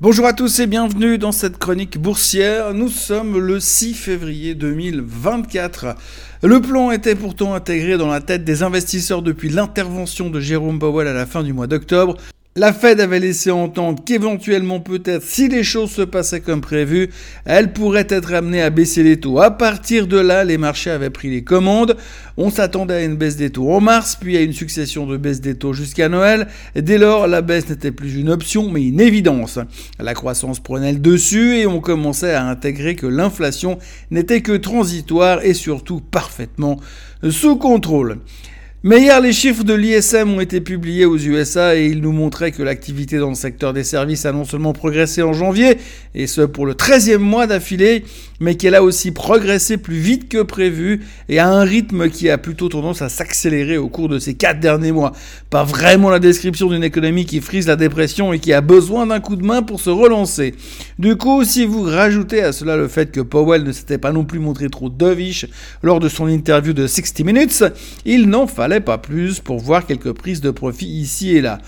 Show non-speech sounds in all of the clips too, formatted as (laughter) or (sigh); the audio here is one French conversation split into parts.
Bonjour à tous et bienvenue dans cette chronique boursière. Nous sommes le 6 février 2024. Le plan était pourtant intégré dans la tête des investisseurs depuis l'intervention de Jérôme Powell à la fin du mois d'octobre. La Fed avait laissé entendre qu'éventuellement peut-être si les choses se passaient comme prévu, elle pourrait être amenée à baisser les taux. À partir de là, les marchés avaient pris les commandes. On s'attendait à une baisse des taux en mars, puis à une succession de baisses des taux jusqu'à Noël. dès lors, la baisse n'était plus une option, mais une évidence. La croissance prenait le dessus et on commençait à intégrer que l'inflation n'était que transitoire et surtout parfaitement sous contrôle. Mais hier, les chiffres de l'ISM ont été publiés aux USA et ils nous montraient que l'activité dans le secteur des services a non seulement progressé en janvier, et ce pour le 13e mois d'affilée, mais qu'elle a aussi progressé plus vite que prévu et à un rythme qui a plutôt tendance à s'accélérer au cours de ces quatre derniers mois. Pas vraiment la description d'une économie qui frise la dépression et qui a besoin d'un coup de main pour se relancer. Du coup, si vous rajoutez à cela le fait que Powell ne s'était pas non plus montré trop dovish lors de son interview de 60 Minutes, il n'en fallait pas plus pour voir quelques prises de profit ici et là.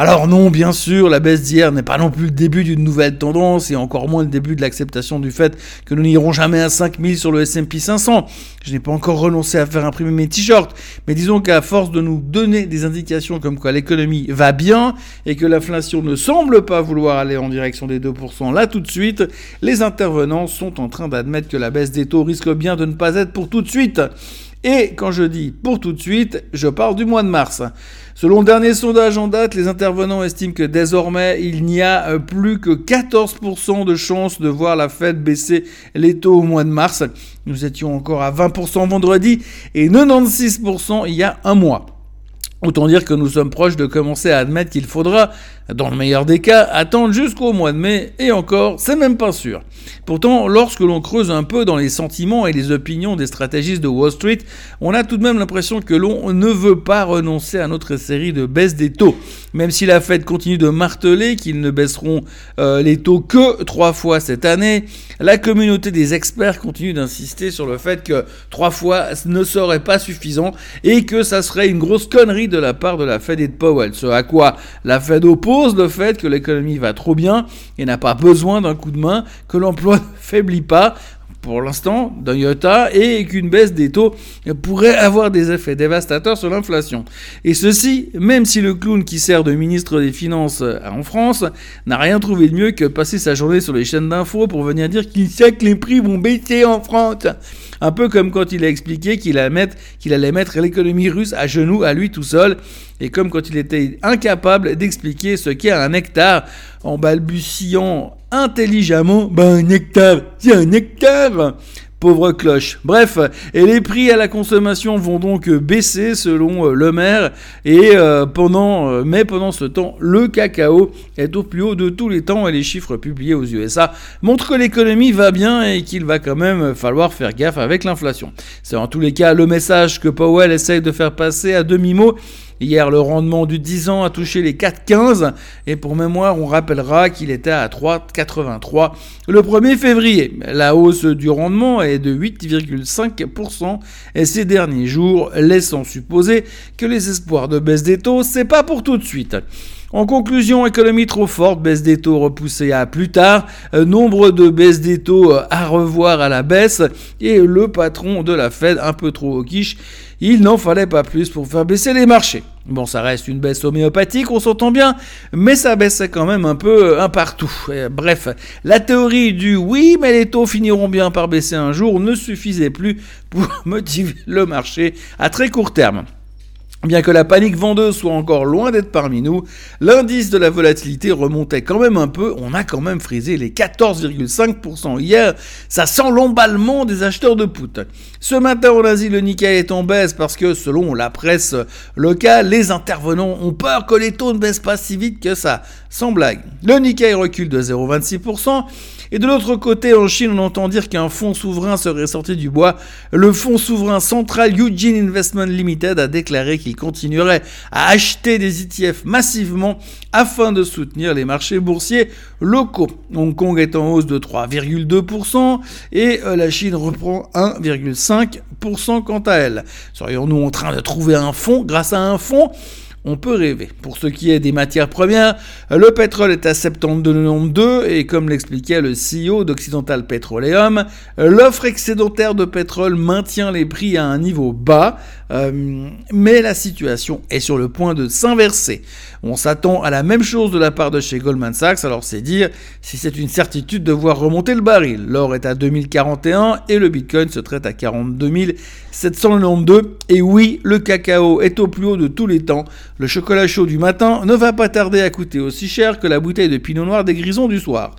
Alors non, bien sûr, la baisse d'hier n'est pas non plus le début d'une nouvelle tendance et encore moins le début de l'acceptation du fait que nous n'irons jamais à 5000 sur le S&P 500. Je n'ai pas encore renoncé à faire imprimer mes t-shirts, mais disons qu'à force de nous donner des indications comme quoi l'économie va bien et que l'inflation ne semble pas vouloir aller en direction des 2% là tout de suite, les intervenants sont en train d'admettre que la baisse des taux risque bien de ne pas être pour tout de suite. Et quand je dis pour tout de suite, je parle du mois de mars. Selon le dernier sondage en date, les intervenants estiment que désormais, il n'y a euh, plus que 14% de chances de voir la Fed baisser les taux au mois de mars. Nous étions encore à 20% vendredi et 96% il y a un mois. Autant dire que nous sommes proches de commencer à admettre qu'il faudra, dans le meilleur des cas, attendre jusqu'au mois de mai, et encore, c'est même pas sûr. Pourtant, lorsque l'on creuse un peu dans les sentiments et les opinions des stratégistes de Wall Street, on a tout de même l'impression que l'on ne veut pas renoncer à notre série de baisses des taux. Même si la Fed continue de marteler qu'ils ne baisseront euh, les taux que trois fois cette année, la communauté des experts continue d'insister sur le fait que trois fois ne serait pas suffisant et que ça serait une grosse connerie de la part de la Fed et de Powell. Ce à quoi la Fed oppose le fait que l'économie va trop bien et n'a pas besoin d'un coup de main, que l'emploi (laughs) ne faiblit pas pour l'instant d'un iota et qu'une baisse des taux pourrait avoir des effets dévastateurs sur l'inflation. Et ceci, même si le clown qui sert de ministre des Finances en France n'a rien trouvé de mieux que passer sa journée sur les chaînes d'infos pour venir dire qu'il sait que les prix vont baisser en France. Un peu comme quand il a expliqué qu'il allait mettre, qu'il allait mettre l'économie russe à genoux à lui tout seul, et comme quand il était incapable d'expliquer ce qu'est un hectare en balbutiant intelligemment, ben un hectare, c'est un hectare Pauvre cloche. Bref, et les prix à la consommation vont donc baisser selon euh, le maire. Et euh, pendant, euh, mais pendant ce temps, le cacao est au plus haut de tous les temps et les chiffres publiés aux USA montrent que l'économie va bien et qu'il va quand même falloir faire gaffe avec l'inflation. C'est en tous les cas le message que Powell essaye de faire passer à demi-mot Hier, le rendement du 10 ans a touché les 4,15 et pour mémoire, on rappellera qu'il était à 3,83 le 1er février. La hausse du rendement est de 8,5% et ces derniers jours laissant supposer que les espoirs de baisse des taux, c'est pas pour tout de suite. En conclusion, économie trop forte, baisse des taux repoussée à plus tard, euh, nombre de baisses des taux euh, à revoir à la baisse, et le patron de la Fed un peu trop au quiche. Il n'en fallait pas plus pour faire baisser les marchés. Bon, ça reste une baisse homéopathique, on s'entend bien, mais ça baissait quand même un peu euh, un partout. bref, la théorie du oui, mais les taux finiront bien par baisser un jour ne suffisait plus pour (laughs) motiver le marché à très court terme. Bien que la panique vendeuse soit encore loin d'être parmi nous, l'indice de la volatilité remontait quand même un peu. On a quand même frisé les 14,5% hier. Ça sent l'emballement des acheteurs de put. Ce matin en Asie, le Nikkei est en baisse parce que, selon la presse locale, les intervenants ont peur que les taux ne baissent pas si vite que ça. Sans blague. Le Nikkei recule de 0,26%. Et de l'autre côté, en Chine, on entend dire qu'un fonds souverain serait sorti du bois. Le fonds souverain central Eugene Investment Limited a déclaré qu'il continuerait à acheter des ETF massivement afin de soutenir les marchés boursiers locaux. Hong Kong est en hausse de 3,2% et euh, la Chine reprend 1,5% quant à elle. Serions-nous en train de trouver un fonds grâce à un fonds? On peut rêver. Pour ce qui est des matières premières, le pétrole est à 72,2 et comme l'expliquait le CEO d'Occidental Petroleum, l'offre excédentaire de pétrole maintient les prix à un niveau bas, euh, mais la situation est sur le point de s'inverser. On s'attend à la même chose de la part de chez Goldman Sachs, alors c'est dire si c'est une certitude de voir remonter le baril. L'or est à 2041 et le Bitcoin se traite à 42 792. Et oui, le cacao est au plus haut de tous les temps. Le chocolat chaud du matin ne va pas tarder à coûter aussi cher que la bouteille de pinot noir des grisons du soir.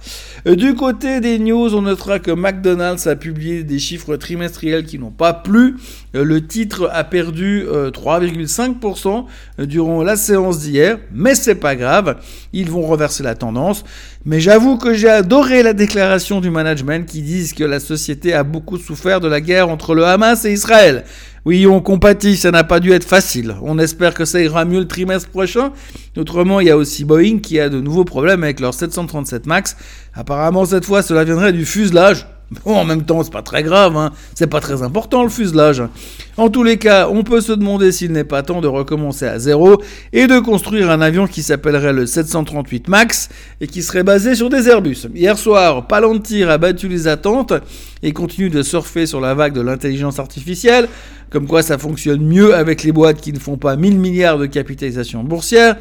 Euh, du côté des news, on notera que McDonald's a publié des chiffres trimestriels qui n'ont pas plu. Euh, le titre a perdu 3,5% euh, durant la séance d'hier mais c'est pas grave, ils vont reverser la tendance. Mais j'avoue que j'ai adoré la déclaration du management qui disent que la société a beaucoup souffert de la guerre entre le Hamas et Israël. Oui, on compatit, ça n'a pas dû être facile. On espère que ça ira mieux le trimestre prochain. Autrement, il y a aussi Boeing qui a de nouveaux problèmes avec leur 737 MAX. Apparemment, cette fois, cela viendrait du fuselage. Bon, en même temps, c'est pas très grave, hein. c'est pas très important le fuselage. En tous les cas, on peut se demander s'il n'est pas temps de recommencer à zéro et de construire un avion qui s'appellerait le 738 MAX et qui serait basé sur des Airbus. Hier soir, Palantir a battu les attentes et continue de surfer sur la vague de l'intelligence artificielle, comme quoi ça fonctionne mieux avec les boîtes qui ne font pas 1000 milliards de capitalisation boursière.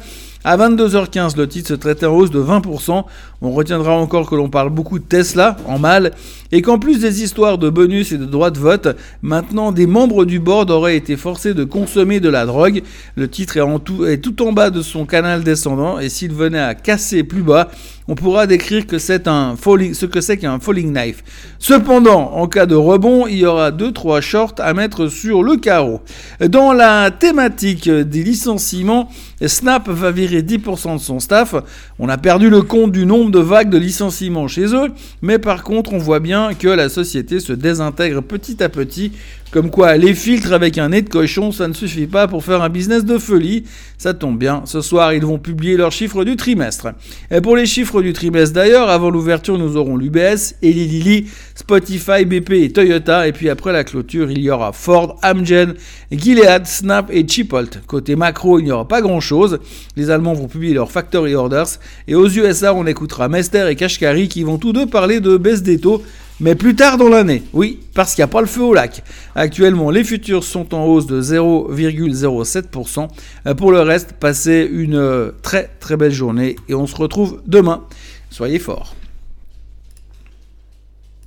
À 22h15, le titre se traitait en hausse de 20%. On retiendra encore que l'on parle beaucoup de Tesla, en mal, et qu'en plus des histoires de bonus et de droits de vote, maintenant des membres du board auraient été forcés de consommer de la drogue. Le titre est, est tout en bas de son canal descendant, et s'il venait à casser plus bas, on pourra décrire un falling, ce que c'est qu'un falling knife. Cependant, en cas de rebond, il y aura 2-3 shorts à mettre sur le carreau. Dans la thématique des licenciements, Snap va virer 10% de son staff. On a perdu le compte du nombre de vagues de licenciements chez eux, mais par contre, on voit bien que la société se désintègre petit à petit comme quoi, les filtres avec un nez de cochon, ça ne suffit pas pour faire un business de folie. Ça tombe bien, ce soir, ils vont publier leurs chiffres du trimestre. Et pour les chiffres du trimestre d'ailleurs, avant l'ouverture, nous aurons l'UBS, Eli Lilly, Spotify, BP et Toyota. Et puis après la clôture, il y aura Ford, Amgen, Gilead, Snap et Chipolt. Côté macro, il n'y aura pas grand-chose. Les Allemands vont publier leurs factory orders. Et aux USA, on écoutera Mester et Kashkari qui vont tous deux parler de baisse des taux mais plus tard dans l'année. Oui, parce qu'il n'y a pas le feu au lac. Actuellement, les futurs sont en hausse de 0,07%. Euh, pour le reste, passez une euh, très très belle journée et on se retrouve demain. Soyez forts.